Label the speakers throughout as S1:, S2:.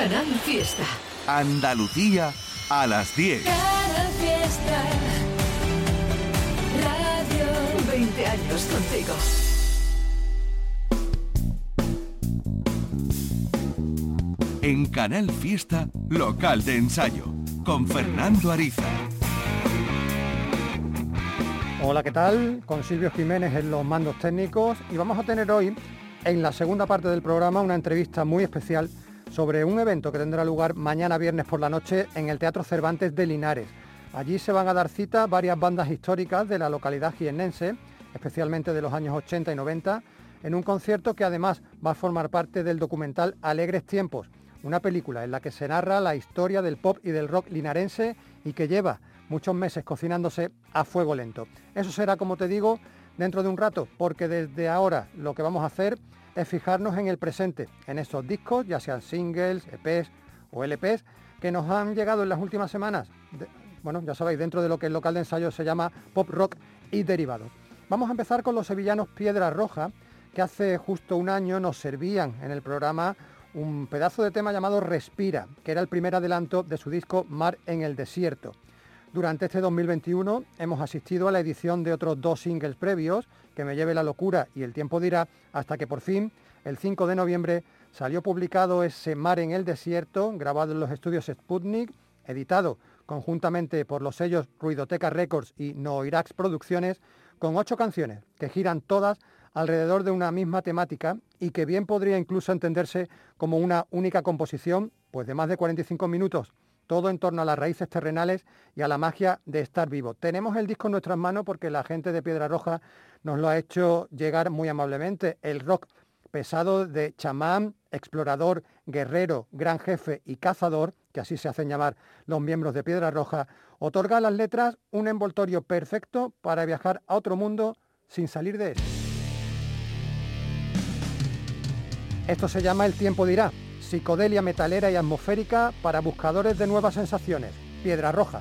S1: Canal Fiesta.
S2: Andalucía a las 10.
S1: Canal Fiesta. Radio 20 años contigo.
S2: En Canal Fiesta, local de ensayo, con Fernando Ariza.
S3: Hola, ¿qué tal? Con Silvio Jiménez en los mandos técnicos y vamos a tener hoy, en la segunda parte del programa, una entrevista muy especial sobre un evento que tendrá lugar mañana viernes por la noche en el Teatro Cervantes de Linares. Allí se van a dar cita varias bandas históricas de la localidad jiennense, especialmente de los años 80 y 90, en un concierto que además va a formar parte del documental Alegres Tiempos, una película en la que se narra la historia del pop y del rock linarense y que lleva muchos meses cocinándose a fuego lento. Eso será, como te digo, dentro de un rato, porque desde ahora lo que vamos a hacer es fijarnos en el presente, en esos discos, ya sean singles, EPs o LPs, que nos han llegado en las últimas semanas. bueno, ya sabéis, dentro de lo que el local de ensayo se llama pop rock y derivados. Vamos a empezar con los sevillanos Piedra Roja, que hace justo un año nos servían en el programa un pedazo de tema llamado Respira, que era el primer adelanto de su disco Mar en el Desierto. Durante este 2021 hemos asistido a la edición de otros dos singles previos, Que me lleve la locura y El tiempo dirá, hasta que por fin, el 5 de noviembre, salió publicado ese Mar en el Desierto, grabado en los estudios Sputnik, editado conjuntamente por los sellos Ruidoteca Records y Noirax Producciones, con ocho canciones que giran todas alrededor de una misma temática y que bien podría incluso entenderse como una única composición, pues de más de 45 minutos, todo en torno a las raíces terrenales y a la magia de estar vivo. Tenemos el disco en nuestras manos porque la gente de Piedra Roja nos lo ha hecho llegar muy amablemente. El rock pesado de chamán, explorador, guerrero, gran jefe y cazador, que así se hacen llamar los miembros de Piedra Roja, otorga a las letras un envoltorio perfecto para viajar a otro mundo sin salir de él. Esto se llama El tiempo dirá, psicodelia metalera y atmosférica para buscadores de nuevas sensaciones. Piedra Roja,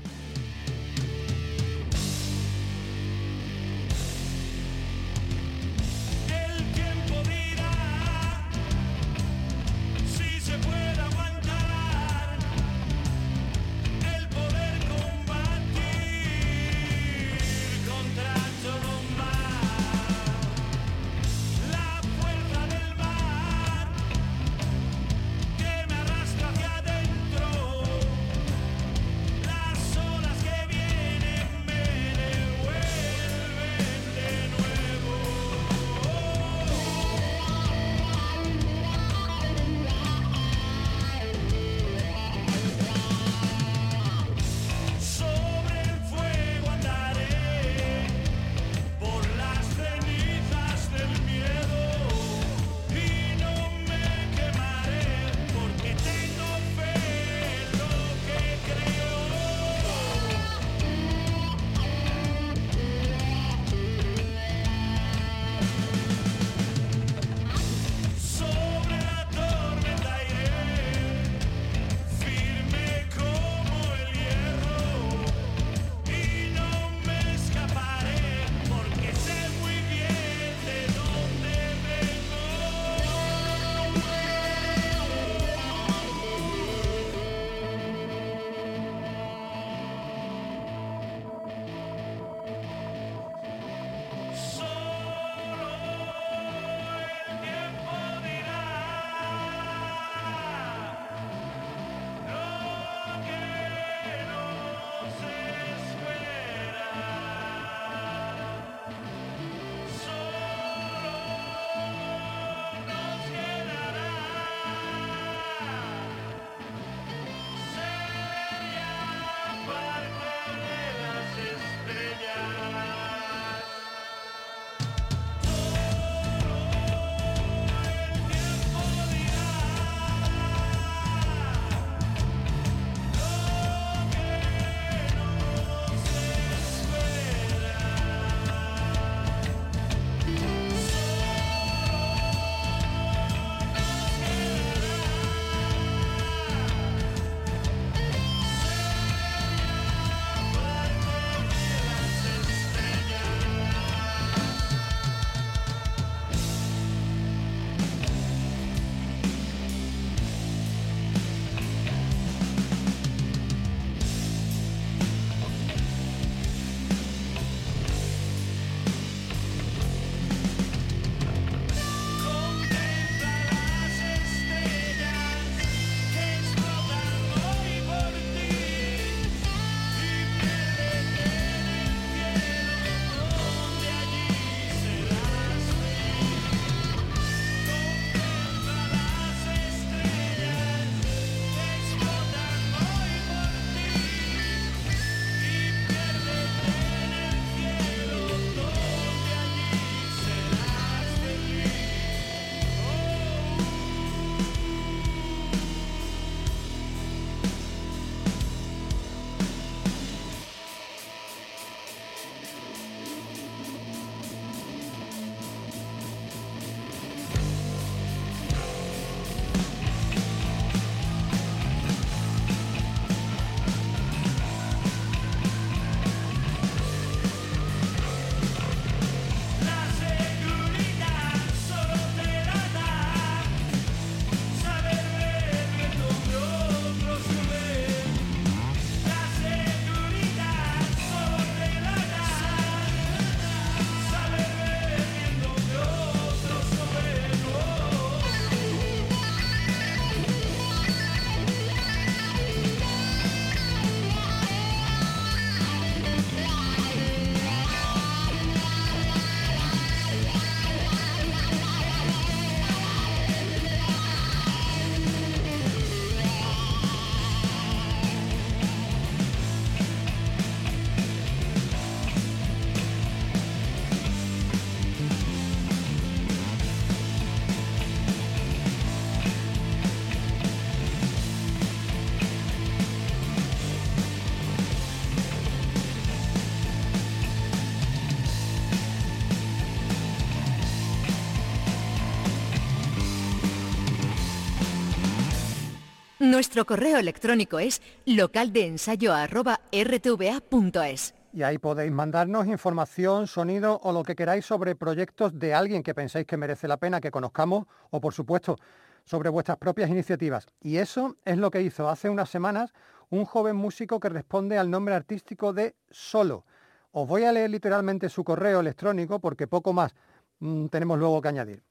S4: Nuestro correo electrónico es localdeensayo.rtva.es.
S3: Y ahí podéis mandarnos información, sonido o lo que queráis sobre proyectos de alguien que penséis que merece la pena que conozcamos o, por supuesto, sobre vuestras propias iniciativas. Y eso es lo que hizo hace unas semanas un joven músico que responde al nombre artístico de Solo. Os voy a leer literalmente su correo electrónico porque poco más mm, tenemos luego que añadir.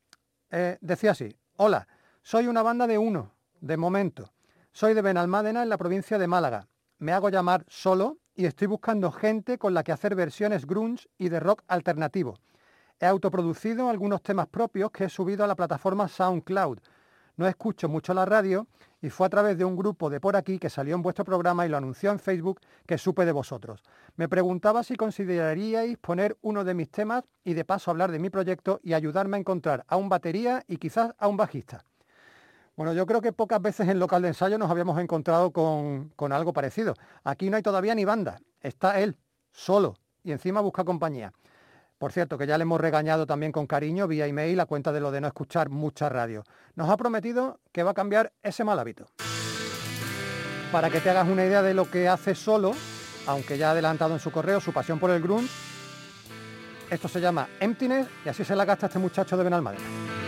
S3: Eh, decía así, hola, soy una banda de uno, de momento. Soy de Benalmádena en la provincia de Málaga. Me hago llamar Solo y estoy buscando gente con la que hacer versiones grunge y de rock alternativo. He autoproducido algunos temas propios que he subido a la plataforma SoundCloud. No escucho mucho la radio y fue a través de un grupo de por aquí que salió en vuestro programa y lo anunció en Facebook que supe de vosotros. Me preguntaba si consideraríais poner uno de mis temas y de paso hablar de mi proyecto y ayudarme a encontrar a un batería y quizás a un bajista. Bueno, yo creo que pocas veces en local de ensayo nos habíamos encontrado con, algo parecido. Aquí no hay todavía ni banda, está él, solo, y encima busca compañía. Por cierto, que ya le hemos regañado también con cariño vía email a cuenta de lo de no escuchar mucha radio. Nos ha prometido que va a cambiar ese mal hábito. Para que te hagas una idea de lo que hace solo, aunque ya ha adelantado en su correo su pasión por el grunge, esto se llama Emptiness y así se la gasta este muchacho de Benalmádena.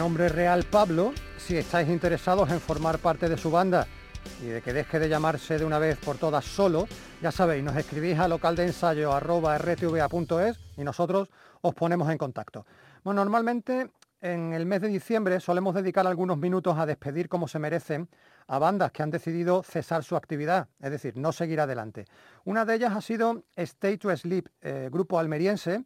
S3: Nombre real Pablo, si estáis interesados en formar parte de su banda y de que deje de llamarse de una vez por todas solo, ya sabéis, nos escribís a localdeensayo.rtva.es y nosotros os ponemos en contacto. Bueno, normalmente en el mes de diciembre solemos dedicar algunos minutos a despedir como se merecen a bandas que han decidido cesar su actividad, es decir, no seguir adelante. Una de ellas ha sido Stay to Sleep, eh, grupo almeriense,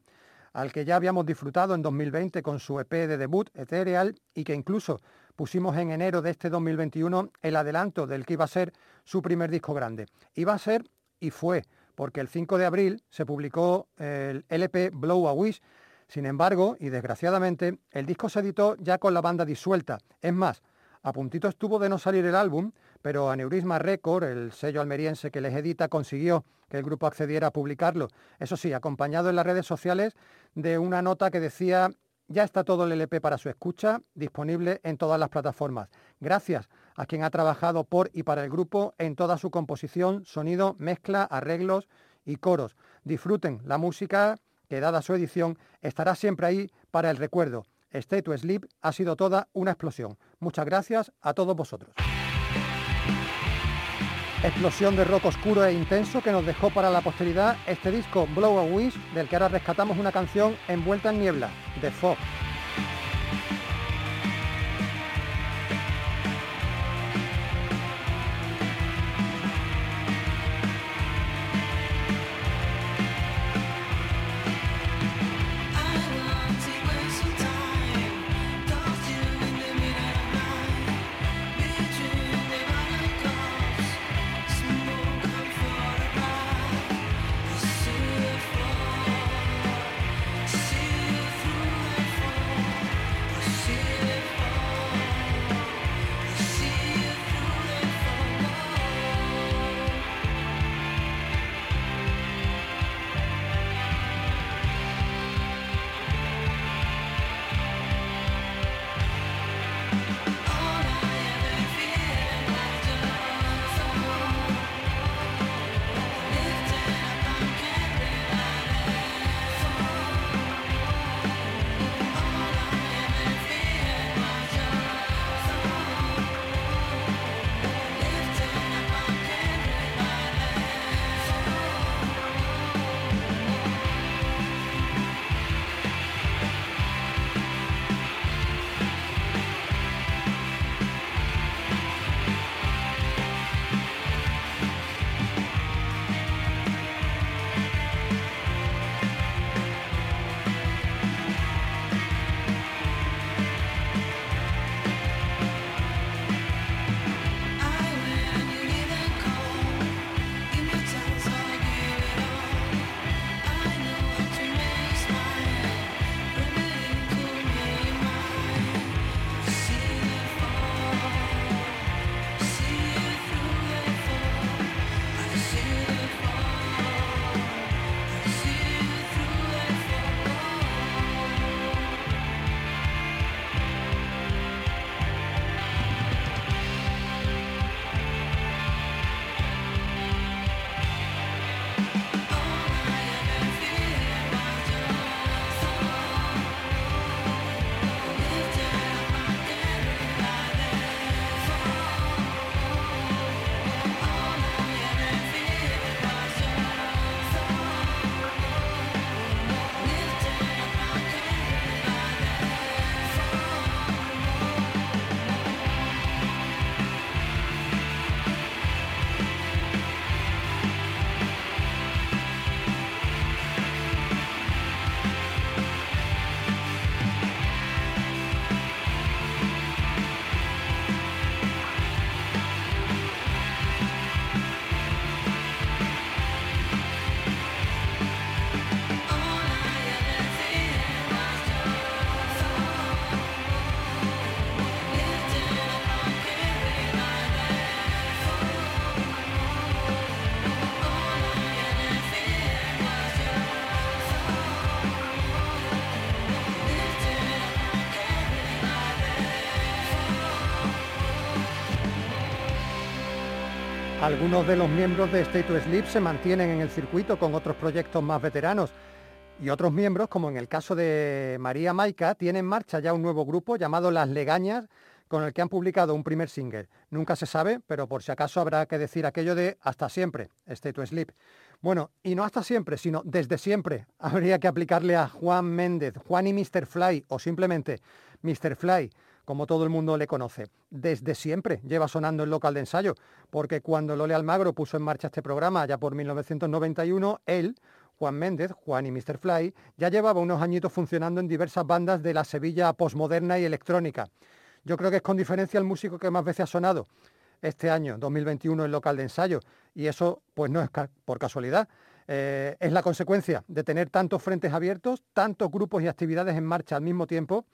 S3: al que ya habíamos disfrutado en 2020 con su EP de debut, Ethereal, y que incluso pusimos en enero de este 2021 el adelanto del que iba a ser su primer disco grande. Iba a ser y fue, porque el 5 de abril se publicó el LP Blow a Wish. Sin embargo, y desgraciadamente, el disco se editó ya con la banda disuelta. Es más, a puntito estuvo de no salir el álbum, pero Aneurisma Record, el sello almeriense que les edita, consiguió que el grupo accediera a publicarlo. Eso sí, acompañado en las redes sociales de una nota que decía ya está todo el LP para su escucha, disponible en todas las plataformas. Gracias a quien ha trabajado por y para el grupo en toda su composición, sonido, mezcla, arreglos y coros. Disfruten la música que, dada su edición, estará siempre ahí para el recuerdo. Stay to Sleep ha sido toda una explosión. Muchas gracias a todos vosotros. Explosión de rock oscuro e intenso que nos dejó para la posteridad este disco Blow a Wish, del que ahora rescatamos una canción envuelta en niebla, The Fog. Algunos de los miembros de State to Sleep se mantienen en el circuito con otros proyectos más veteranos y otros miembros, como en el caso de María Maica, tienen en marcha ya un nuevo grupo llamado Las Legañas, con el que han publicado un primer single. Nunca se sabe, pero por si acaso habrá que decir aquello de hasta siempre, Stay to Sleep. Bueno, y no hasta siempre, sino desde siempre. Habría que aplicarle a Juan Méndez, Juan y Mr. Fly, o simplemente Mr. Fly como todo el mundo le conoce. Desde siempre lleva sonando el local de ensayo, porque cuando Lole Almagro puso en marcha este programa, ya por 1991, él, Juan Méndez, Juan y Mr. Fly, ya llevaba unos añitos funcionando en diversas bandas de la Sevilla posmoderna y electrónica. Yo creo que es con diferencia el músico que más veces ha sonado. este año, 2021, el local de ensayo. Y eso pues no es por casualidad. Eh, es la consecuencia de tener tantos frentes abiertos, tantos grupos y actividades en marcha al mismo tiempo.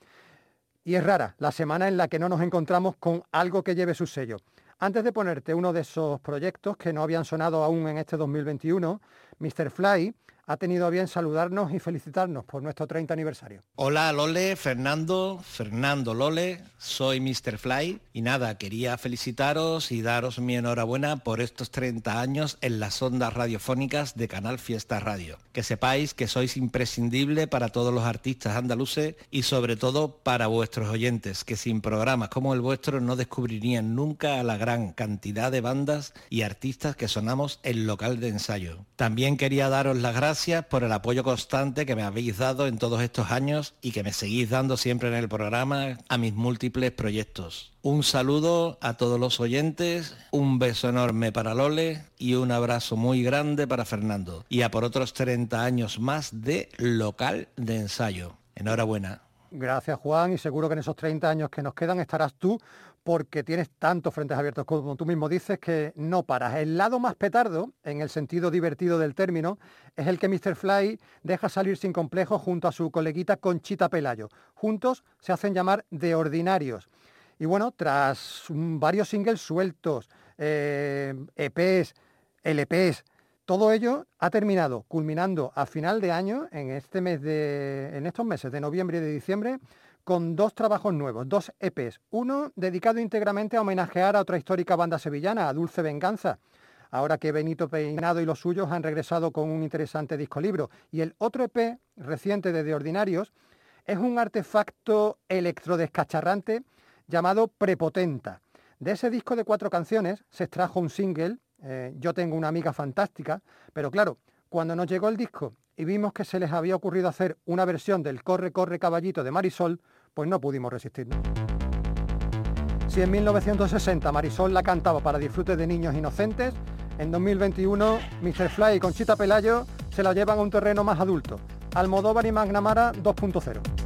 S3: Y es rara la semana en la que no nos encontramos con algo que lleve su sello. Antes de ponerte uno de esos proyectos que no habían sonado aún en este 2021, Mr. Fly ha tenido bien saludarnos y felicitarnos por nuestro 30 aniversario.
S5: Hola Lole, Fernando, Fernando Lole, soy Mr. Fly y nada, quería felicitaros y daros mi enhorabuena por estos 30 años en las ondas radiofónicas de Canal Fiesta Radio. Que sepáis que sois imprescindible para todos los artistas andaluces y sobre todo para vuestros oyentes, que sin programas como el vuestro no descubrirían nunca a la gran cantidad de bandas y artistas que sonamos en local de ensayo. También quería daros las gracias gracias por el apoyo constante que me habéis dado en todos estos años y que me seguís dando siempre en el programa a mis múltiples proyectos. Un saludo a todos los oyentes, un beso enorme para Lole y un abrazo muy grande para Fernando. Y a por otros 30 años más de local de ensayo. Enhorabuena.
S3: Gracias Juan y seguro que en esos 30 años que nos quedan estarás tú porque tienes tantos frentes abiertos como tú mismo dices que no paras. El lado más petardo, en el sentido divertido del término, es el que Mr. Fly deja salir sin complejo junto a su coleguita Conchita Pelayo. Juntos se hacen llamar de ordinarios. Y bueno, tras varios singles sueltos, EPs, eh, e LPs, todo ello ha terminado, culminando a final de año, en, este mes de, en estos meses de noviembre y de diciembre, con dos trabajos nuevos, dos EPs. Uno dedicado íntegramente a homenajear a otra histórica banda sevillana, a Dulce Venganza, ahora que Benito Peinado y los suyos han regresado con un interesante disco libro. Y el otro EP, reciente de De Ordinarios, es un artefacto electrodescacharrante llamado Prepotenta. De ese disco de cuatro canciones se extrajo un single, eh, Yo tengo una amiga fantástica, pero claro, cuando nos llegó el disco y vimos que se les había ocurrido hacer una versión del Corre, corre caballito de Marisol, pues no pudimos resistirnos. Si en 1960 Marisol la cantaba para disfrute de niños inocentes, en 2021 Mr. Fly y Conchita Pelayo se la llevan a un terreno más adulto. Almodóvar y Magnamara 2.0.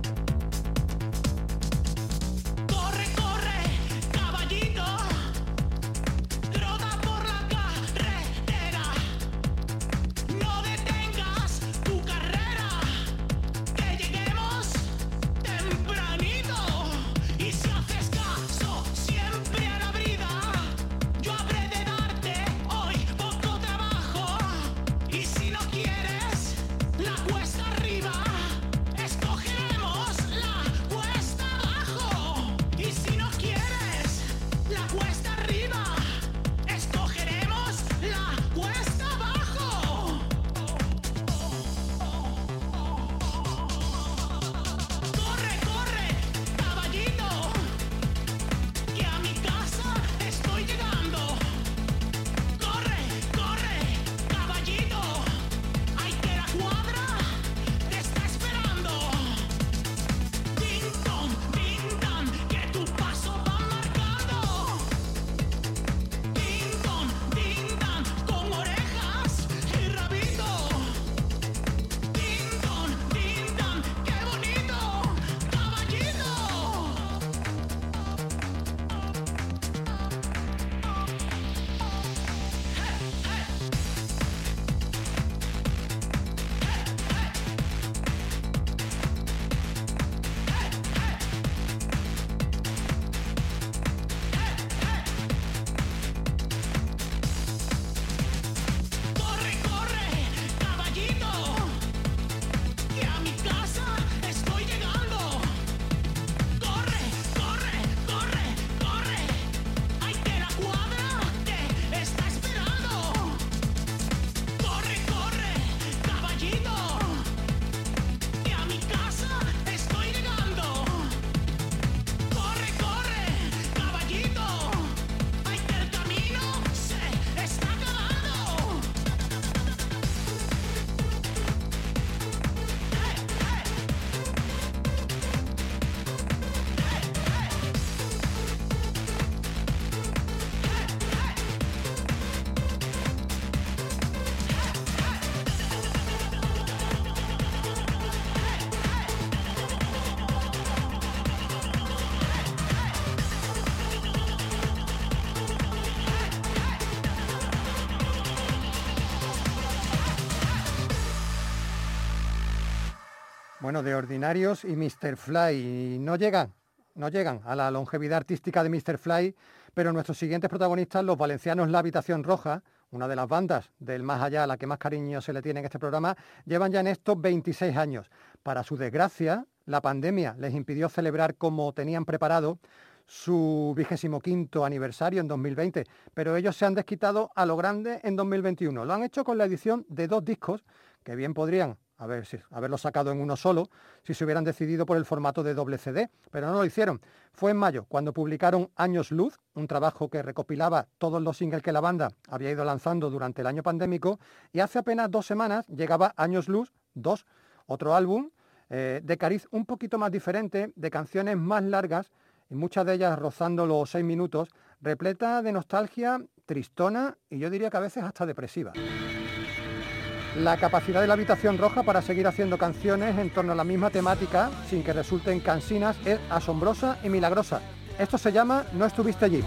S6: Bueno, de Ordinarios y Mr. Fly no llegan, no llegan a la longevidad artística de Mr. Fly, pero nuestros siguientes protagonistas, los valencianos La Habitación Roja, una de las bandas del más allá a la que más cariño se le tiene en este programa, llevan ya en estos 26 años. Para su desgracia, la pandemia les impidió celebrar como tenían preparado su vigésimo quinto aniversario en 2020, pero ellos se han desquitado a lo grande en 2021. Lo han hecho con la edición de dos discos que bien podrían haber, haberlo sacado en uno solo si se hubieran decidido por el formato de doble CD, pero no lo hicieron. Fue en mayo cuando publicaron Años Luz, un trabajo que recopilaba todos los singles que la banda había ido lanzando durante el año pandémico, y hace apenas dos semanas llegaba Años Luz 2, otro álbum eh, de cariz un poquito más diferente, de canciones más largas, y muchas de ellas rozando los seis minutos, repleta de nostalgia, tristona y yo diría que a veces hasta depresiva. La capacidad de la habitación roja para seguir haciendo canciones en torno a la misma temática sin que resulten cansinas es asombrosa y milagrosa. Esto se llama No estuviste allí.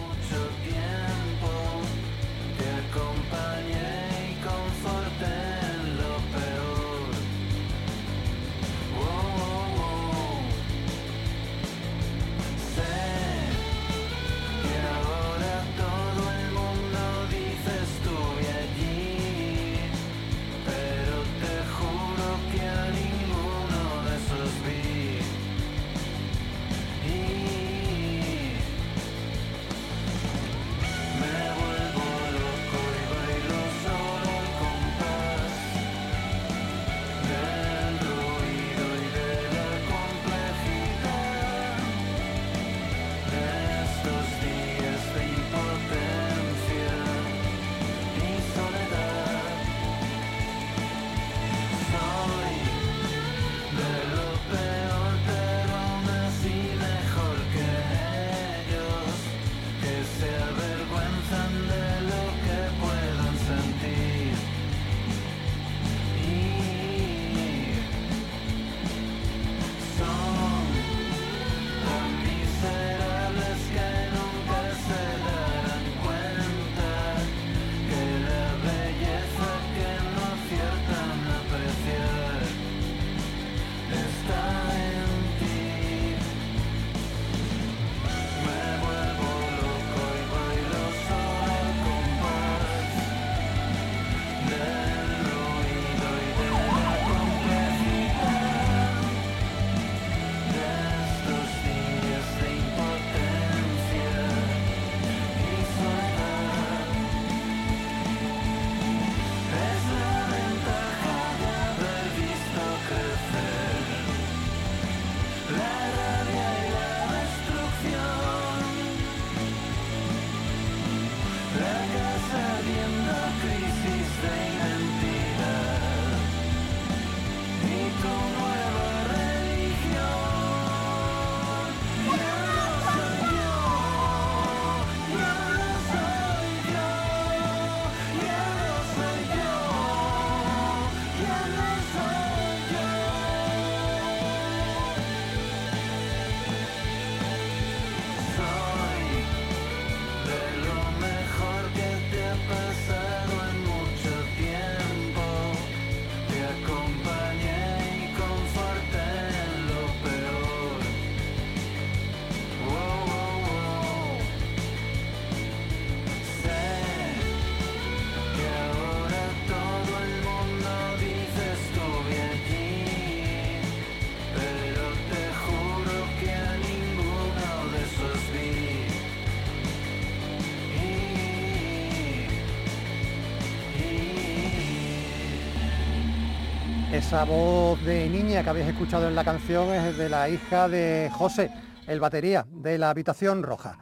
S6: Esa voz de niña que habéis escuchado en la canción es de la hija de José, el batería de la habitación roja.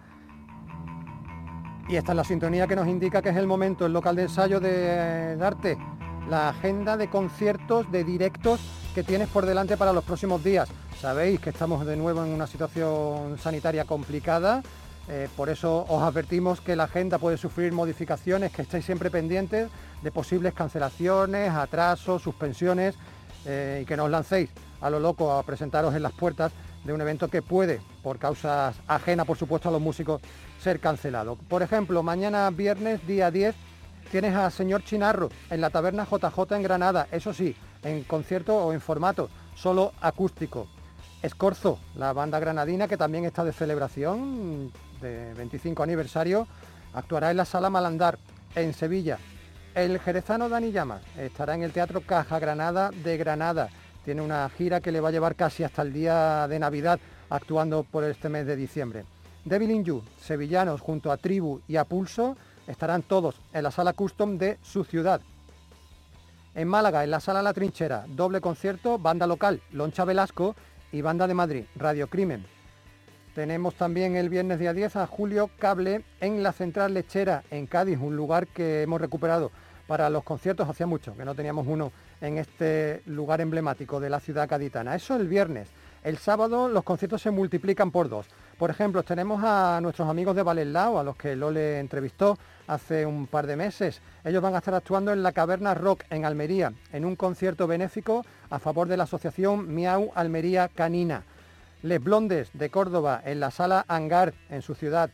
S6: Y esta es la sintonía que nos indica que es el momento, el local de ensayo de darte la agenda de conciertos, de directos que tienes por delante para los próximos días. Sabéis que estamos de nuevo en una situación sanitaria complicada, eh, por eso os advertimos que la agenda puede sufrir modificaciones, que estéis siempre pendientes de posibles cancelaciones, atrasos, suspensiones eh, y que no os lancéis a lo loco a presentaros en las puertas de un evento que puede, por causas ajenas por supuesto a los músicos, ser cancelado. Por ejemplo, mañana viernes, día 10, tienes a señor Chinarro en la taberna JJ en Granada, eso sí, en concierto o en formato
S3: solo acústico. Escorzo, la banda granadina que también está de celebración de 25 aniversario, actuará en la Sala Malandar, en Sevilla. El jerezano Dani Llamas estará en el Teatro Caja Granada de Granada. Tiene una gira que le va a llevar casi hasta el día de Navidad actuando por este mes de diciembre. Devil in You, sevillanos junto a Tribu y a Pulso estarán todos en la sala custom de su ciudad. En Málaga, en la sala La Trinchera, doble concierto, banda local, Loncha Velasco y banda de Madrid, Radio Crimen. Tenemos también el viernes día 10 a Julio Cable en la Central Lechera, en Cádiz, un lugar que hemos recuperado para los conciertos, hacía mucho que no teníamos uno en este lugar emblemático de la ciudad caditana. Eso el viernes. El sábado los conciertos se multiplican por dos. Por ejemplo, tenemos a nuestros amigos de Valeslao, a los que Lole entrevistó hace un par de meses. Ellos van a estar actuando en la Caverna Rock en Almería, en un concierto benéfico a favor de la asociación Miau Almería Canina. Les Blondes de Córdoba en la sala Hangar en su ciudad.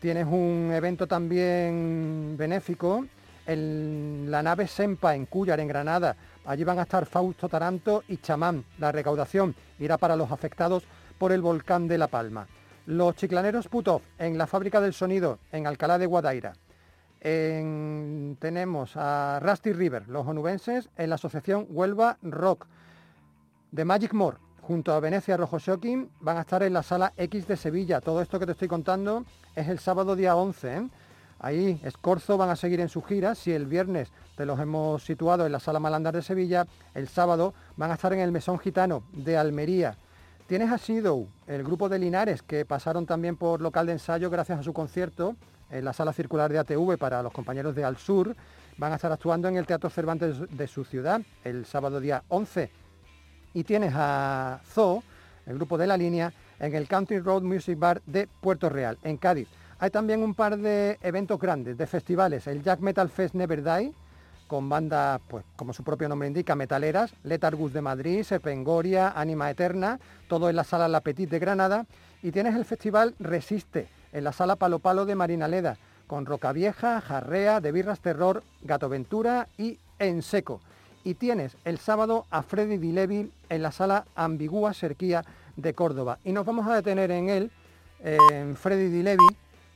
S3: Tienes un evento también benéfico en la nave Sempa en Cuyar, en Granada. Allí van a estar Fausto Taranto y Chamán. La recaudación irá para los afectados por el volcán de La Palma. Los chiclaneros Putov en la fábrica del sonido en Alcalá de Guadaira. tenemos a Rusty River, los onubenses, en la asociación Huelva Rock. De Magic More, junto a Venecia Rojo Shocking, van a estar en la sala X de Sevilla. Todo esto que te estoy contando es el sábado día 11. ¿eh? Ahí, Escorzo van a seguir en su gira. Si el viernes te los hemos situado en la sala Malandar de Sevilla, el sábado van a estar en el Mesón Gitano de Almería. Tienes a Sido, el grupo de Linares, que pasaron también por local de ensayo gracias a su concierto en la sala circular de ATV para los compañeros de Al Sur. Van a estar actuando en el Teatro Cervantes de su ciudad el sábado día 11. Y tienes a Zoo, el grupo de la línea, en el Country Road Music Bar de Puerto Real, en Cádiz. Hay también un par de eventos grandes, de festivales, el Jack Metal Fest Never Die, con bandas, pues como su propio nombre indica, metaleras, Letargus de Madrid, Serpengoria, Anima Eterna, todo en la sala La Petit de Granada, y tienes el festival Resiste, en la sala Palo Palo de Marinaleda, con Roca Vieja, Jarrea, De Birras Terror, Gato Ventura y En Seco. Y tienes el sábado a Freddy Di Levi en la sala Ambigua Serquía de Córdoba. Y nos vamos a detener en él, en Freddy Di Levi,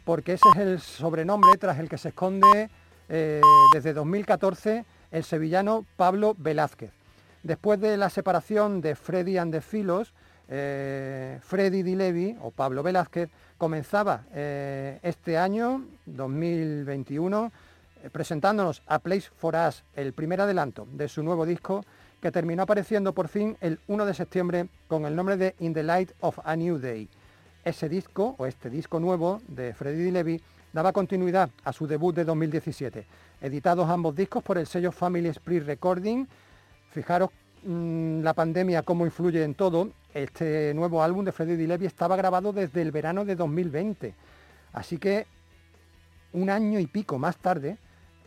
S3: porque ese es el sobrenombre tras el que se esconde eh, desde 2014 el sevillano Pablo Velázquez. Después de la separación de Freddy and the Filos, eh, Freddy Di Levi o Pablo Velázquez comenzaba eh, este año 2021 presentándonos a Place for Us, el primer adelanto de su nuevo disco que terminó apareciendo por fin el 1 de septiembre con el nombre de In the Light of a New Day. Ese disco o este disco nuevo de Freddy Di Levi daba continuidad a su debut de 2017. Editados ambos discos por el sello Family Spree Recording. Fijaros mm, la pandemia cómo influye en todo. Este nuevo álbum de Freddy Di estaba grabado desde el verano de 2020. Así que un año y pico más tarde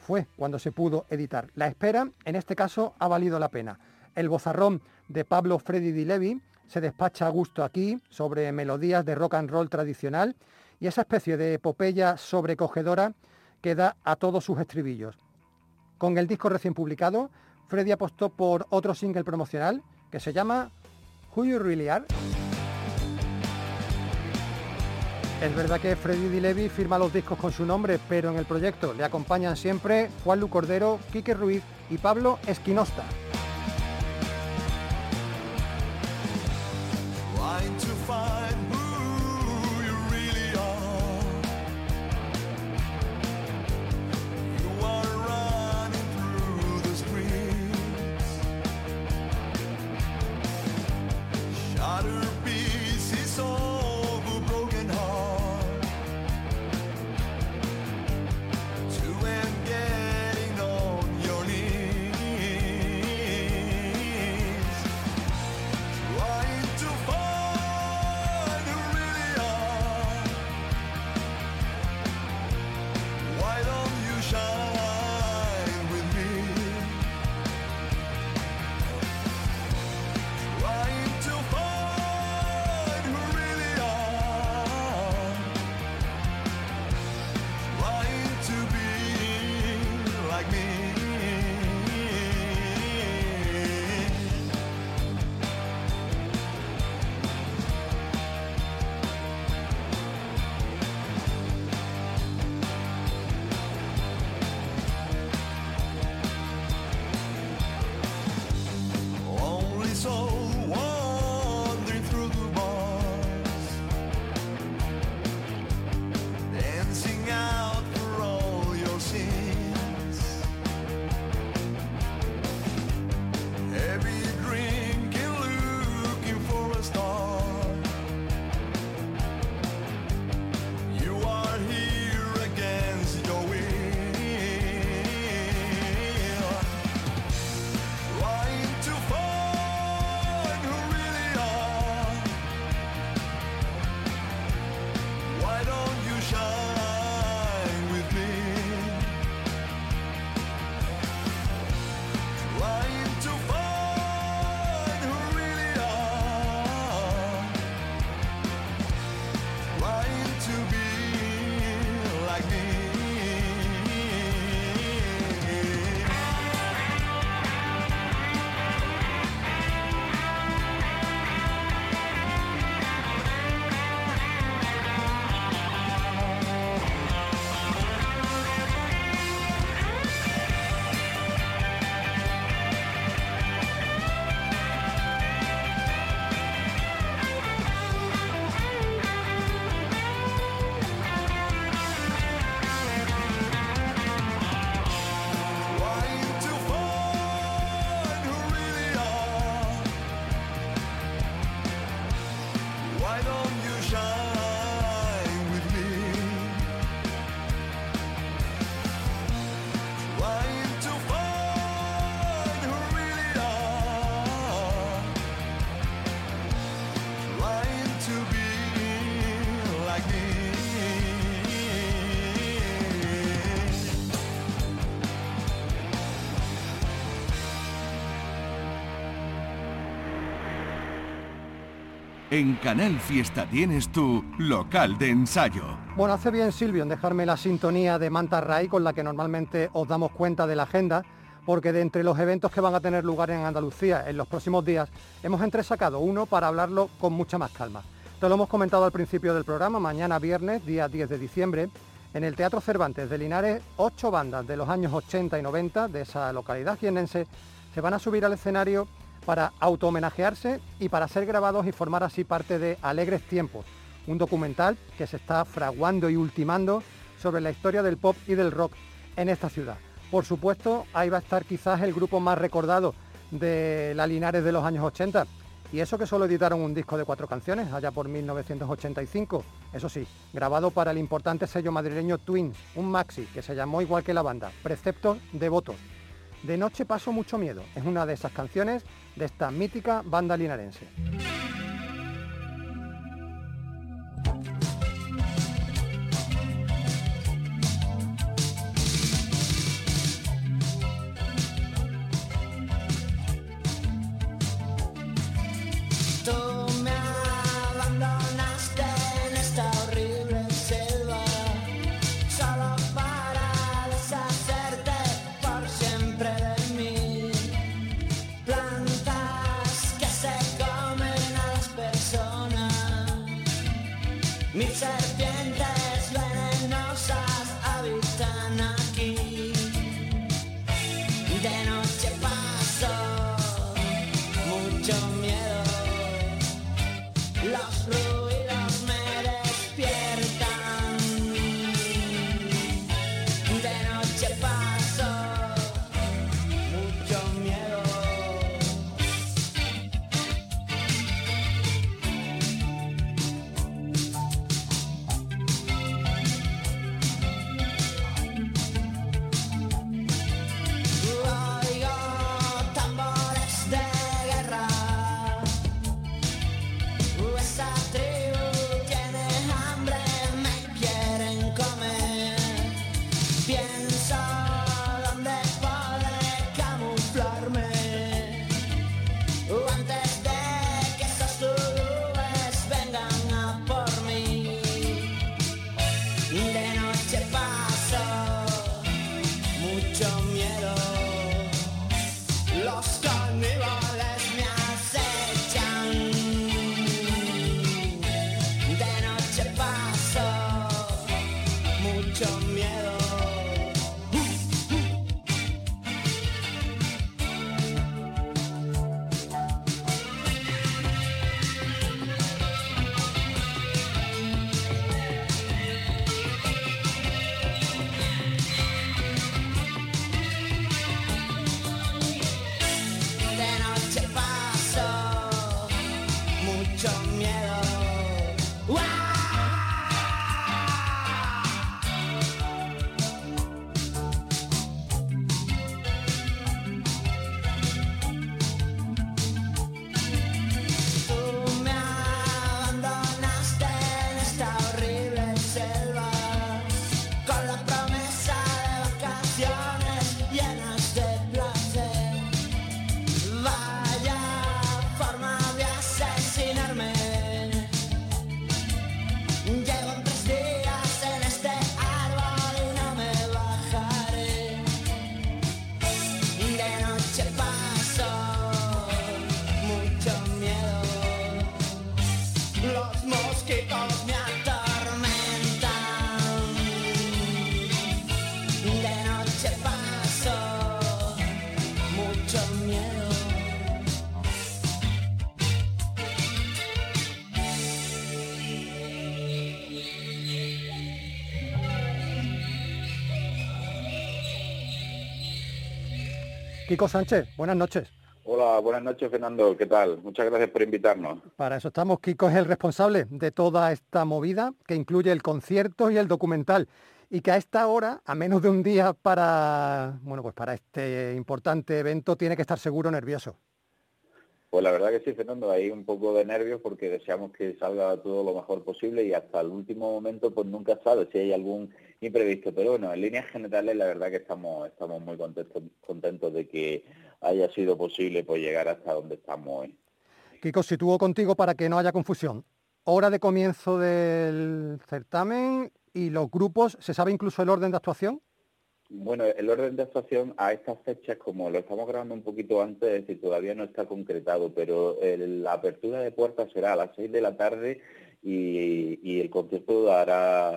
S3: fue cuando se pudo editar. La espera, en este caso, ha valido la pena. El bozarrón de Pablo Freddy Di se despacha a gusto aquí sobre melodías de rock and roll tradicional y esa especie de epopeya sobrecogedora que da a todos sus estribillos. Con el disco recién publicado, Freddy apostó por otro single promocional que se llama Who You Really Are. Es verdad que Freddy Di firma los discos con su nombre, pero en el proyecto le acompañan siempre Juan Lu Cordero, Quique Ruiz y Pablo Esquinosta.
S2: En Canal Fiesta tienes tu local de ensayo.
S7: Bueno, hace bien Silvio en dejarme la sintonía de Manta Ray con la que normalmente os damos cuenta de la agenda, porque de entre los eventos que van a tener lugar en Andalucía en los próximos días, hemos entresacado uno para hablarlo con mucha más calma. Te lo hemos comentado al principio del programa, mañana viernes, día 10 de diciembre, en el Teatro Cervantes de Linares, ocho bandas de los años 80 y 90 de esa localidad jiennense se van a subir al escenario para auto-homenajearse y para ser grabados y formar así parte de Alegres Tiempos, un documental que se está fraguando y ultimando sobre la historia del pop y del rock en esta ciudad. Por supuesto, ahí va a estar quizás el grupo más recordado de la Linares de los años 80, y eso que solo editaron un disco de cuatro canciones, allá por 1985. Eso sí, grabado para el importante sello madrileño Twins, un maxi que se llamó igual que la banda, Preceptos Devotos. De noche paso mucho miedo, es una de esas canciones de esta mítica banda linarense. Kiko Sánchez, buenas noches.
S8: Hola, buenas noches Fernando, ¿qué tal? Muchas gracias por invitarnos.
S7: Para eso estamos, Kiko es el responsable de toda esta movida que incluye el concierto y el documental y que a esta hora, a menos de un día para, bueno, pues para este importante evento, tiene que estar seguro nervioso.
S8: Pues la verdad que sí, Fernando, hay un poco de nervios porque deseamos que salga todo lo mejor posible y hasta el último momento pues nunca sabe si hay algún imprevisto. Pero bueno, en líneas generales la verdad que estamos, estamos muy contentos, contentos de que haya sido posible pues llegar hasta donde estamos hoy.
S3: Kiko, sitúo contigo para que no haya confusión. Hora de comienzo del certamen y los grupos, ¿se sabe incluso el orden de actuación?
S8: Bueno, el orden de actuación a estas fechas, como lo estamos grabando un poquito antes, es decir, todavía no está concretado, pero la apertura de puertas será a las 6 de la tarde y, el concierto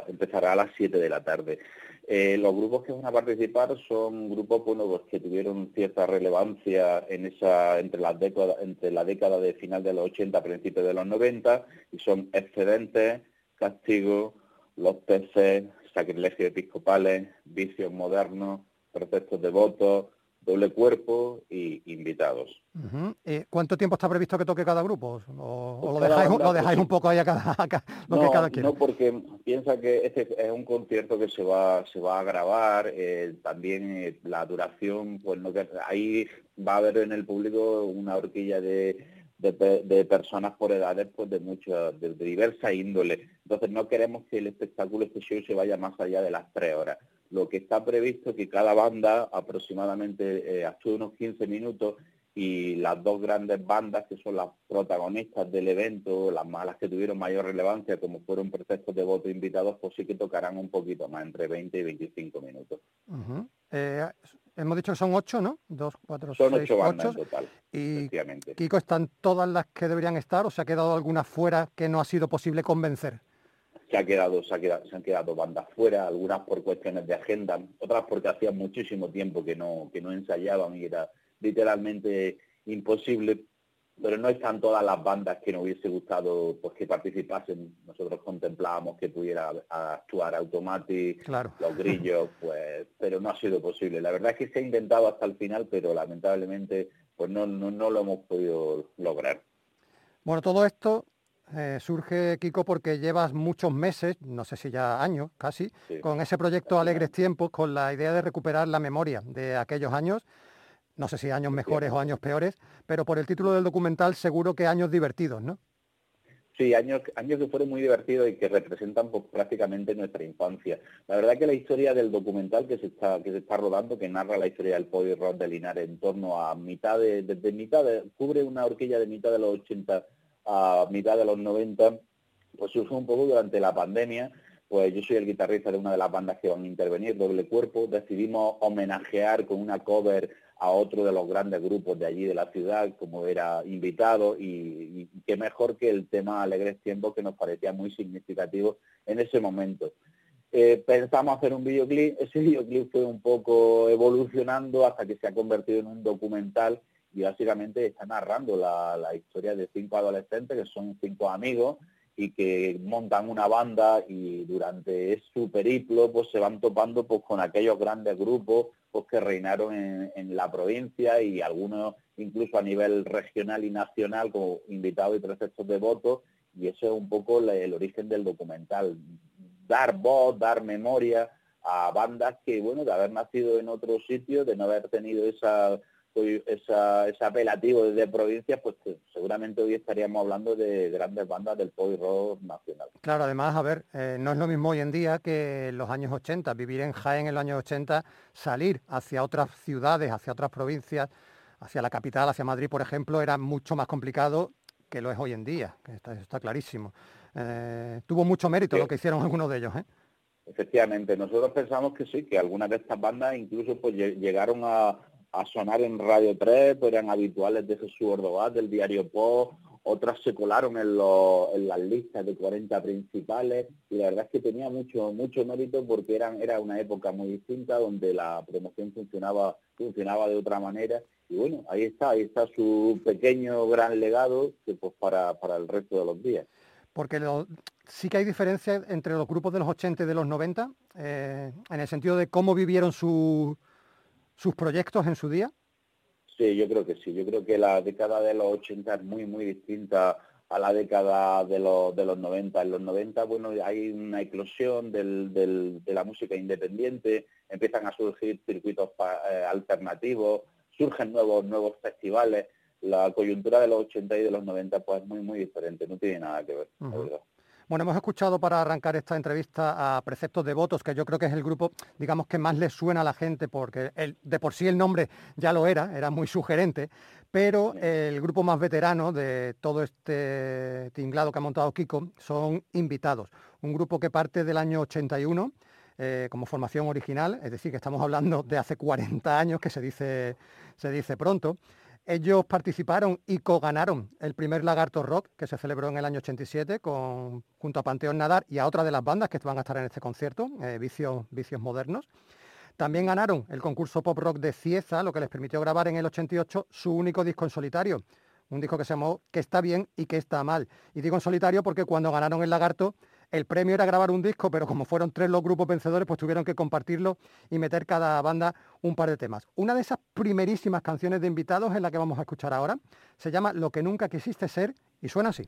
S8: empezará a las 7 de la tarde. Eh, los grupos que van a participar son grupos pues, que tuvieron cierta relevancia en esa entre las décadas entre la década de final de los 80 principios de los 90 y son Excedentes, Castigo, Los Peces, Sacrilegio Episcopales, Vicios Modernos, Preceptos Devotos, doble cuerpo y invitados.
S3: Eh, ¿Cuánto tiempo está previsto que toque cada grupo? ¿O, pues lo, dejáis, lo, dejáis, un poco ahí a cada, lo
S8: no,
S3: que cada quiera?
S8: No, porque piensa que este es un concierto que se va, se va a grabar, eh, también eh, la duración, pues no que ahí va a haber en el público una horquilla de, de, personas por edades pues de mucha, de, diversa índole. Entonces no queremos que el espectáculo, este show, se vaya más allá de las tres horas lo que está previsto es que cada banda aproximadamente eh, unos 15 minutos y las dos grandes bandas que son las protagonistas del evento, las malas que tuvieron mayor relevancia, como fueron perfectos de voto invitados, pues sí que tocarán un poquito más, entre 20 y 25 minutos.
S3: Eh, hemos dicho que son ocho, ¿no? Dos, cuatro,
S8: son ocho bandas en total.
S3: Y Kiko, ¿están todas las que deberían estar o se ha quedado alguna fuera que no ha sido posible convencer?
S8: se ha quedado, se, han quedado bandas fuera, algunas por cuestiones de agenda, otras porque hacía muchísimo tiempo que no, que no ensayaban y era literalmente imposible, pero no están todas las bandas que nos hubiese gustado pues que participasen. Nosotros contemplábamos que pudiera actuar Automatic, los grillos, pues, pero no ha sido posible. La verdad es que se ha intentado hasta el final, pero lamentablemente pues no, no, no lo hemos podido lograr.
S3: Bueno, todo esto eh, surge, Kiko, porque llevas muchos meses, no sé si ya años casi, con ese proyecto Alegres Tiempos, con la idea de recuperar la memoria de aquellos años, no sé si años mejores o años peores, pero por el título del documental seguro que años divertidos, ¿no?
S8: Sí, años, años que fueron muy divertidos y que representan pues, prácticamente nuestra infancia. La verdad que la historia del documental que se está, que se está rodando, que narra la historia del pollo rock de Linares en torno a mitad de, desde mitad de, cubre una horquilla de mitad de los 80 a mitad de los 90, pues surgió un poco durante la pandemia. Pues yo soy el guitarrista de una de las bandas que van a intervenir, Doble Cuerpo. Decidimos homenajear con una cover a otro de los grandes grupos de allí de la ciudad, como era invitado, y, qué mejor que el tema Alegres Tiempos, que nos parecía muy significativo en ese momento. Eh, pensamos hacer un videoclip, ese videoclip fue un poco evolucionando hasta que se ha convertido en un documental y básicamente está narrando la, historia de cinco adolescentes que son cinco amigos y que montan una banda y durante su periplo pues se van topando pues con aquellos grandes grupos pues que reinaron en, la provincia y algunos incluso a nivel regional y nacional como invitados y preceptos de voto y eso es un poco el origen del documental. Dar voz dar memoria a bandas que bueno de haber nacido en otro sitio de no haber tenido esa esa, ese apelativo desde provincias, pues seguramente hoy estaríamos hablando de grandes bandas del pop rock nacional.
S3: Claro, además, a ver, eh, no es lo mismo hoy en día que en los años 80. Vivir en Jaén en los años 80, salir hacia otras ciudades, hacia otras provincias, hacia la capital, hacia Madrid, por ejemplo, era mucho más complicado que lo es hoy en día, que está, está clarísimo. Eh, tuvo mucho mérito lo que hicieron algunos de ellos, ¿eh?
S8: Efectivamente, nosotros pensamos que sí, que algunas de estas bandas incluso pues llegaron a, a sonar en Radio 3, pues eran habituales de Jesús Ordovás, del diario Post, otras se colaron en, en, las listas de 40 principales. Y la verdad es que tenía mucho mucho mérito porque eran, era una época muy distinta donde la promoción funcionaba funcionaba de otra manera. Y bueno, ahí está, ahí está su pequeño gran legado que pues para, para el resto de los días.
S3: Porque sí que hay diferencia entre los grupos de los 80 y de los 90, eh, en el sentido de cómo vivieron su, sus proyectos en su día?
S8: Sí, yo creo que sí. Yo creo que la década de los 80 es muy, muy distinta a la década de los, de los 90. En los 90, bueno, hay una eclosión del, de la música independiente, empiezan a surgir circuitos eh, alternativos, surgen nuevos, nuevos festivales. La coyuntura de los 80 y de los 90 pues es muy, muy diferente, no tiene nada que ver.
S3: Bueno, hemos escuchado para arrancar esta entrevista a Preceptos Devotos, que yo creo que es el grupo, digamos, que más le suena a la gente, porque el, de por sí el nombre ya lo era, era muy sugerente, pero el grupo más veterano de todo este tinglado que ha montado Kiko son invitados. Un grupo que parte del año 81 eh, como formación original, es decir, que estamos hablando de hace 40 años, que se dice, se dice pronto. Ellos participaron y co-ganaron el primer Lagarto Rock que se celebró en el año 87 con, junto a Panteón Nadar y a otra de las bandas que van a estar en este concierto, eh, Vicios, Vicios Modernos. También ganaron el concurso pop rock de Cieza, lo que les permitió grabar en el 88 su único disco en solitario, un disco que se llamó Que está bien y que está mal. Y digo en solitario porque cuando ganaron el Lagarto el premio era grabar un disco, pero como fueron tres los grupos vencedores, pues tuvieron que compartirlo y meter cada banda un par de temas. Una de esas primerísimas canciones de invitados es la que vamos a escuchar ahora. Se llama Lo que nunca quisiste ser y suena así.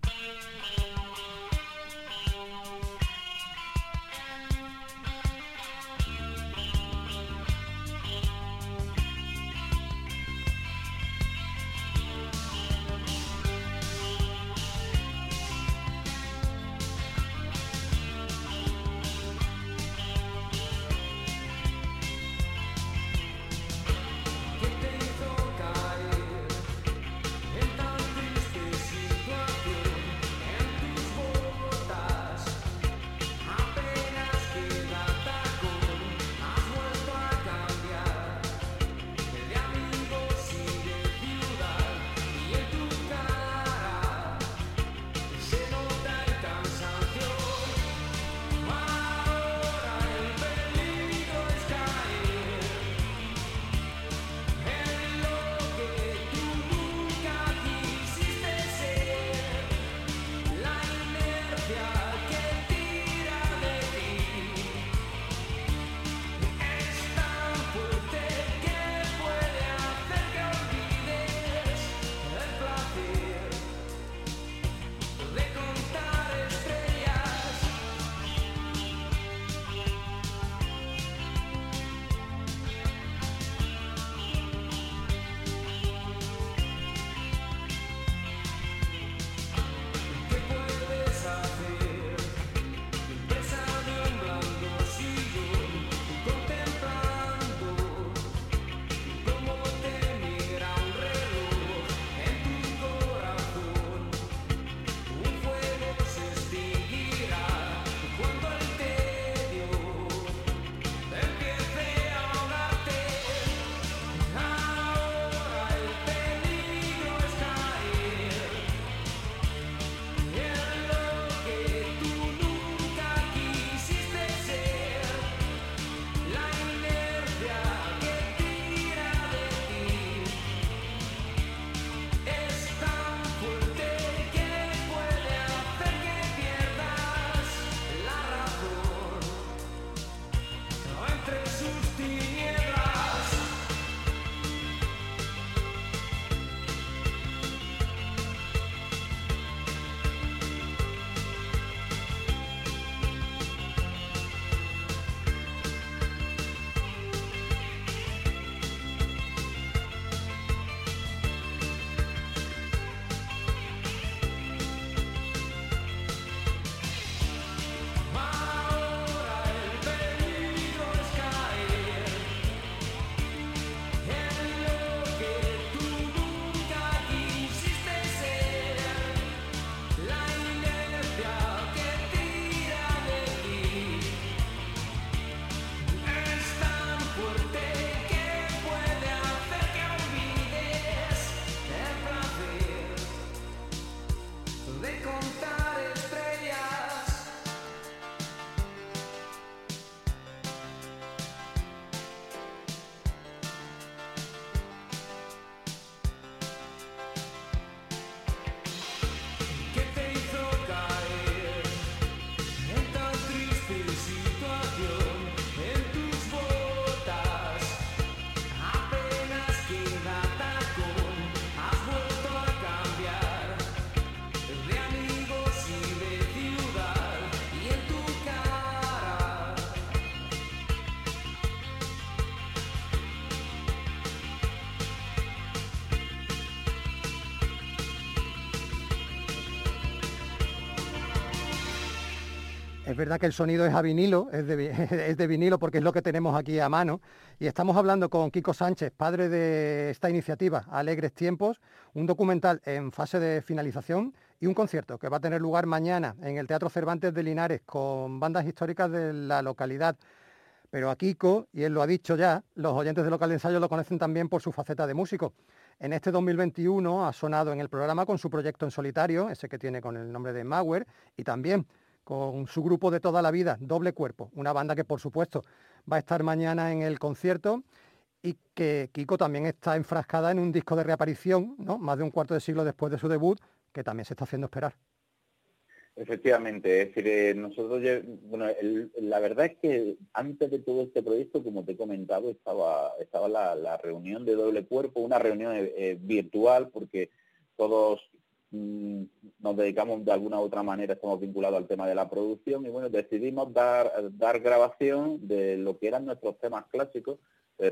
S3: Verdad que el sonido es a vinilo, es de, es de, vinilo porque es lo que tenemos aquí a mano. Y estamos hablando con Kiko Sánchez, padre de esta iniciativa, Alegres Tiempos, un documental en fase de finalización y un concierto que va a tener lugar mañana en el Teatro Cervantes de Linares con bandas históricas de la localidad. Pero a Kiko, y él lo ha dicho ya, los oyentes de local de ensayo lo conocen también por su faceta de músico. En este 2021 ha sonado en el programa con su proyecto en solitario, ese que tiene con el nombre de Mauer, y también con su grupo de toda la vida, Doble Cuerpo, una banda que por supuesto va a estar mañana en el concierto y que Kiko también está enfrascada en un disco de reaparición, ¿no? más de un cuarto de siglo después de su debut, que también se está haciendo esperar.
S8: Efectivamente, es decir, eh, nosotros, bueno, la verdad es que antes de todo este proyecto, como te he comentado, estaba, estaba la, reunión de doble cuerpo, una reunión eh, eh, virtual, porque todos nos dedicamos de alguna u otra manera, estamos vinculados al tema de la producción y bueno, decidimos dar, dar grabación de lo que eran nuestros temas clásicos.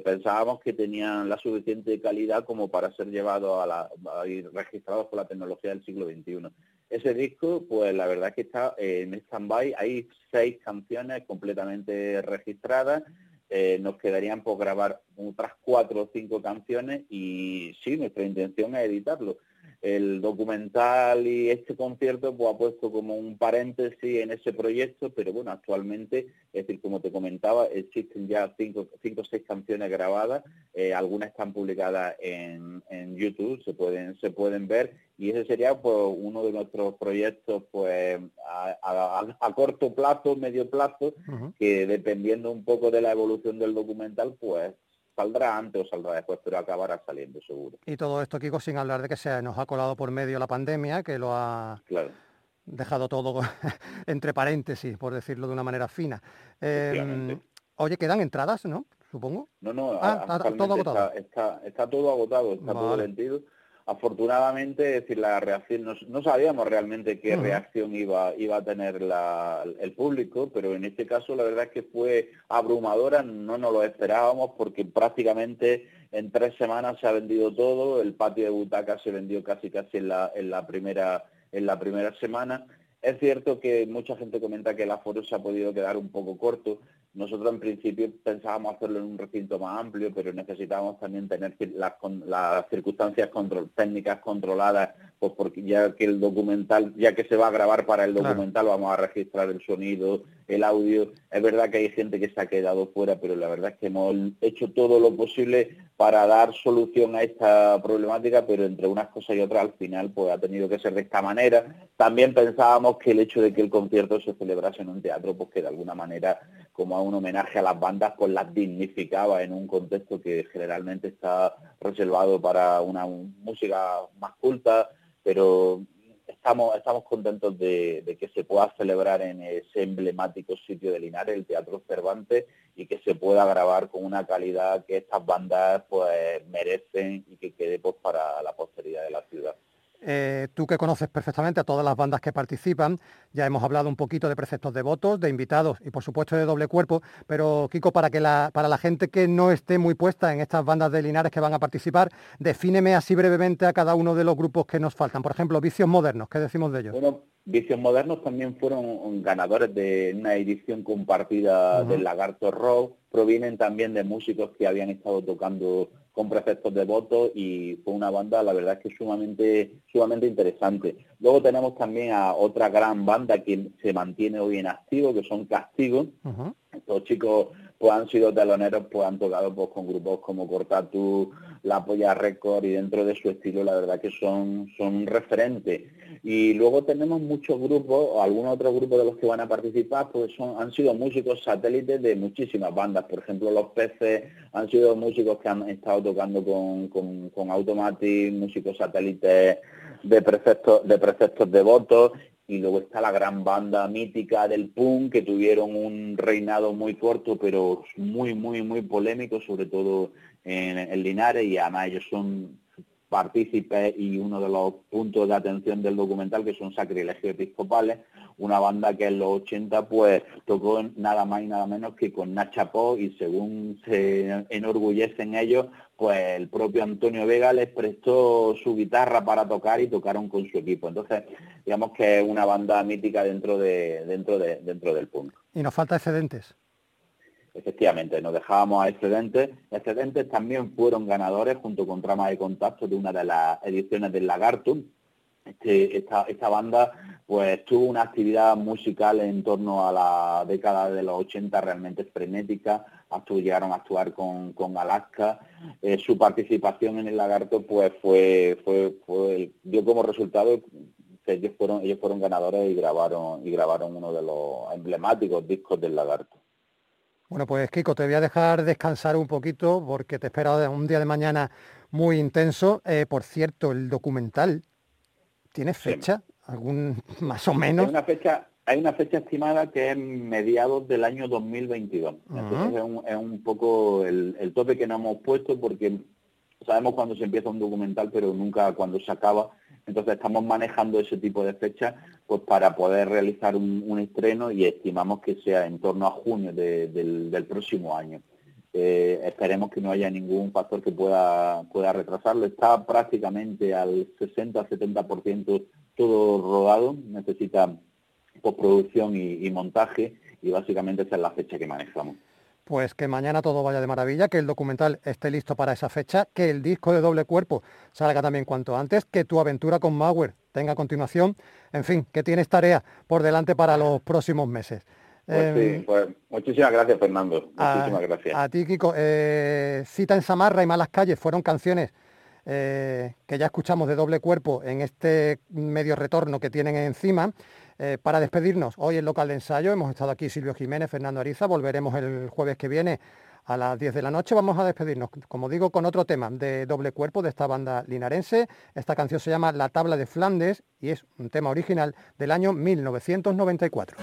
S8: pensábamos que tenían la suficiente calidad como para ser llevados a, la, a ir registrados por la tecnología del siglo XXI. Ese disco, pues la verdad que está en stand-by. Hay seis canciones completamente registradas. Eh, nos quedarían por grabar otras cuatro o cinco canciones y sí, nuestra intención es editarlo el documental y este concierto pues, ha puesto como un paréntesis en ese proyecto, pero bueno, actualmente, es decir, como te comentaba, existen ya cinco o seis canciones grabadas, eh, algunas están publicadas en, YouTube, se pueden, se pueden ver, y ese sería pues, uno de nuestros proyectos pues a, corto plazo, medio plazo, que dependiendo un poco de la evolución del documental, pues saldrá antes o saldrá después, pero acabará saliendo seguro.
S3: Y todo esto, Kiko, sin hablar de que se nos ha colado por medio la pandemia, que lo ha dejado todo entre paréntesis, por decirlo de una manera fina. Em, oye, quedan entradas, ¿no? Supongo.
S8: No, no, ah, está, todo agotado. Está, todo agotado, está todo vendido afortunadamente, es decir, la reacción, no, sabíamos realmente qué reacción iba, iba a tener el público, pero en este caso la verdad es que fue abrumadora, no nos lo esperábamos porque prácticamente en tres semanas se ha vendido todo, el patio de butacas se vendió casi casi en la, en la primera en la primera semana. Es cierto que mucha gente comenta que el aforo se ha podido quedar un poco corto, nosotros en principio pensábamos hacerlo en un recinto más amplio, pero necesitábamos también tener las, las circunstancias técnicas controladas, pues porque ya que el documental, ya que se va a grabar para el documental, vamos a registrar el sonido, el audio. Es verdad que hay gente que se ha quedado fuera, pero la verdad es que hemos hecho todo lo posible para dar solución a esta problemática, pero entre unas cosas y otras al final pues ha tenido que ser de esta manera. También pensábamos que el hecho de que el concierto se celebrase en un teatro, pues que de alguna manera, como a un homenaje a las bandas, pues las dignificaba en un contexto que generalmente está reservado para una música más culta, pero estamos, estamos contentos de, que se pueda celebrar en ese emblemático sitio de Linares, el Teatro Cervantes, y que se pueda grabar con una calidad que estas bandas pues merecen y que quede pues para la posteridad de la ciudad.
S3: Eh, tú que conoces perfectamente a todas las bandas que participan, ya hemos hablado un poquito de preceptos de votos, de invitados y por supuesto de doble cuerpo, pero Kiko, para que la, para la gente que no esté muy puesta en estas bandas de Linares que van a participar, defíneme así brevemente a cada uno de los grupos que nos faltan. Por ejemplo, Vicios Modernos, ¿qué decimos de ellos?
S8: Bueno, Vicios Modernos también fueron ganadores de una edición compartida del Lagarto Rock, provienen también de músicos que habían estado tocando con preceptos de voto y fue una banda, la verdad es que sumamente, sumamente interesante. Luego tenemos también a otra gran banda que se mantiene hoy en activo, que son Castigos. Estos chicos pues han sido teloneros, pues han tocado pues, con grupos como Cortatu, La Polla Record y dentro de su estilo la verdad que son, son referentes. Y luego tenemos muchos grupos, o algún otro grupo de los que van a participar, pues son, han sido músicos satélites de muchísimas bandas. Por ejemplo, Los Peces han sido músicos que han estado tocando con, con, con Automatic, músicos satélites de preceptos, de preceptos devotos y luego está la gran banda mítica del punk que tuvieron un reinado muy corto pero muy muy muy polémico sobre todo en, en Linares y además ellos son partícipes y uno de los puntos de atención del documental que son sacrilegios episcopales, una banda que en los 80 pues tocó nada más y nada menos que con Nacha Po y según se enorgullecen ellos, pues el propio Antonio Vega les prestó su guitarra para tocar y tocaron con su equipo. Entonces, digamos que es una banda mítica dentro de dentro de dentro del punk.
S3: Y nos falta excedentes.
S8: Efectivamente, nos dejábamos a excedentes. Excedentes también fueron ganadores junto con Trama de Contacto de una de las ediciones del Lagarto. Este, esta, esta banda pues tuvo una actividad musical en torno a la década de los 80 realmente frenética, llegaron a actuar con, con Alaska, eh, su participación en el Lagarto pues fue, fue, fue dio como resultado que ellos fueron, ellos fueron ganadores y grabaron, y grabaron uno de los emblemáticos discos del Lagarto.
S3: Bueno, pues Kiko, te voy a dejar descansar un poquito porque te espera un día de mañana muy intenso. Eh, por cierto, el documental, ¿tiene fecha? ¿Algún más o menos?
S8: Hay una fecha, hay una fecha estimada que es mediados del año 2022. Entonces es, un, poco el, el tope que nos hemos puesto porque sabemos cuándo se empieza un documental, pero nunca cuándo se acaba. Entonces estamos manejando ese tipo de fechas pues para poder realizar un, estreno y estimamos que sea en torno a junio del, próximo año. Eh, esperemos que no haya ningún factor que pueda, pueda retrasarlo. Está prácticamente al 60-70% todo rodado, necesita postproducción y montaje y básicamente esa es la fecha que manejamos.
S3: Pues que mañana todo vaya de maravilla, que el documental esté listo para esa fecha, que el disco de doble cuerpo salga también cuanto antes, que tu aventura con Mauer tenga continuación, en fin, que tienes tarea por delante para los próximos meses.
S8: Pues sí, em, pues muchísimas gracias Fernando, muchísimas gracias.
S3: A ti Kiko, eh, Cita en Samarra y Malas Calles fueron canciones eh, que ya escuchamos de doble cuerpo en este medio retorno que tienen encima. Eh, para despedirnos, hoy el local de ensayo hemos estado aquí Silvio Jiménez, Fernando Ariza, volveremos el jueves que viene a las 10 de la noche. Vamos a despedirnos, como digo, con otro tema de doble cuerpo de esta banda linarense. Esta canción se llama La Tabla de Flandes y es un tema original del año 1994.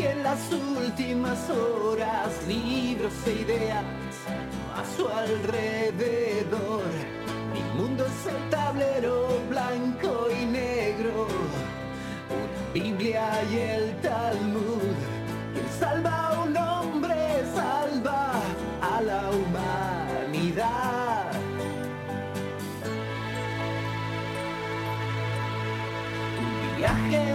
S9: en las últimas horas libros e ideas a su alrededor. Mi mundo es el tablero blanco y negro, una Biblia y el Talmud.
S3: Quien salva a un hombre salva a la humanidad. Un viaje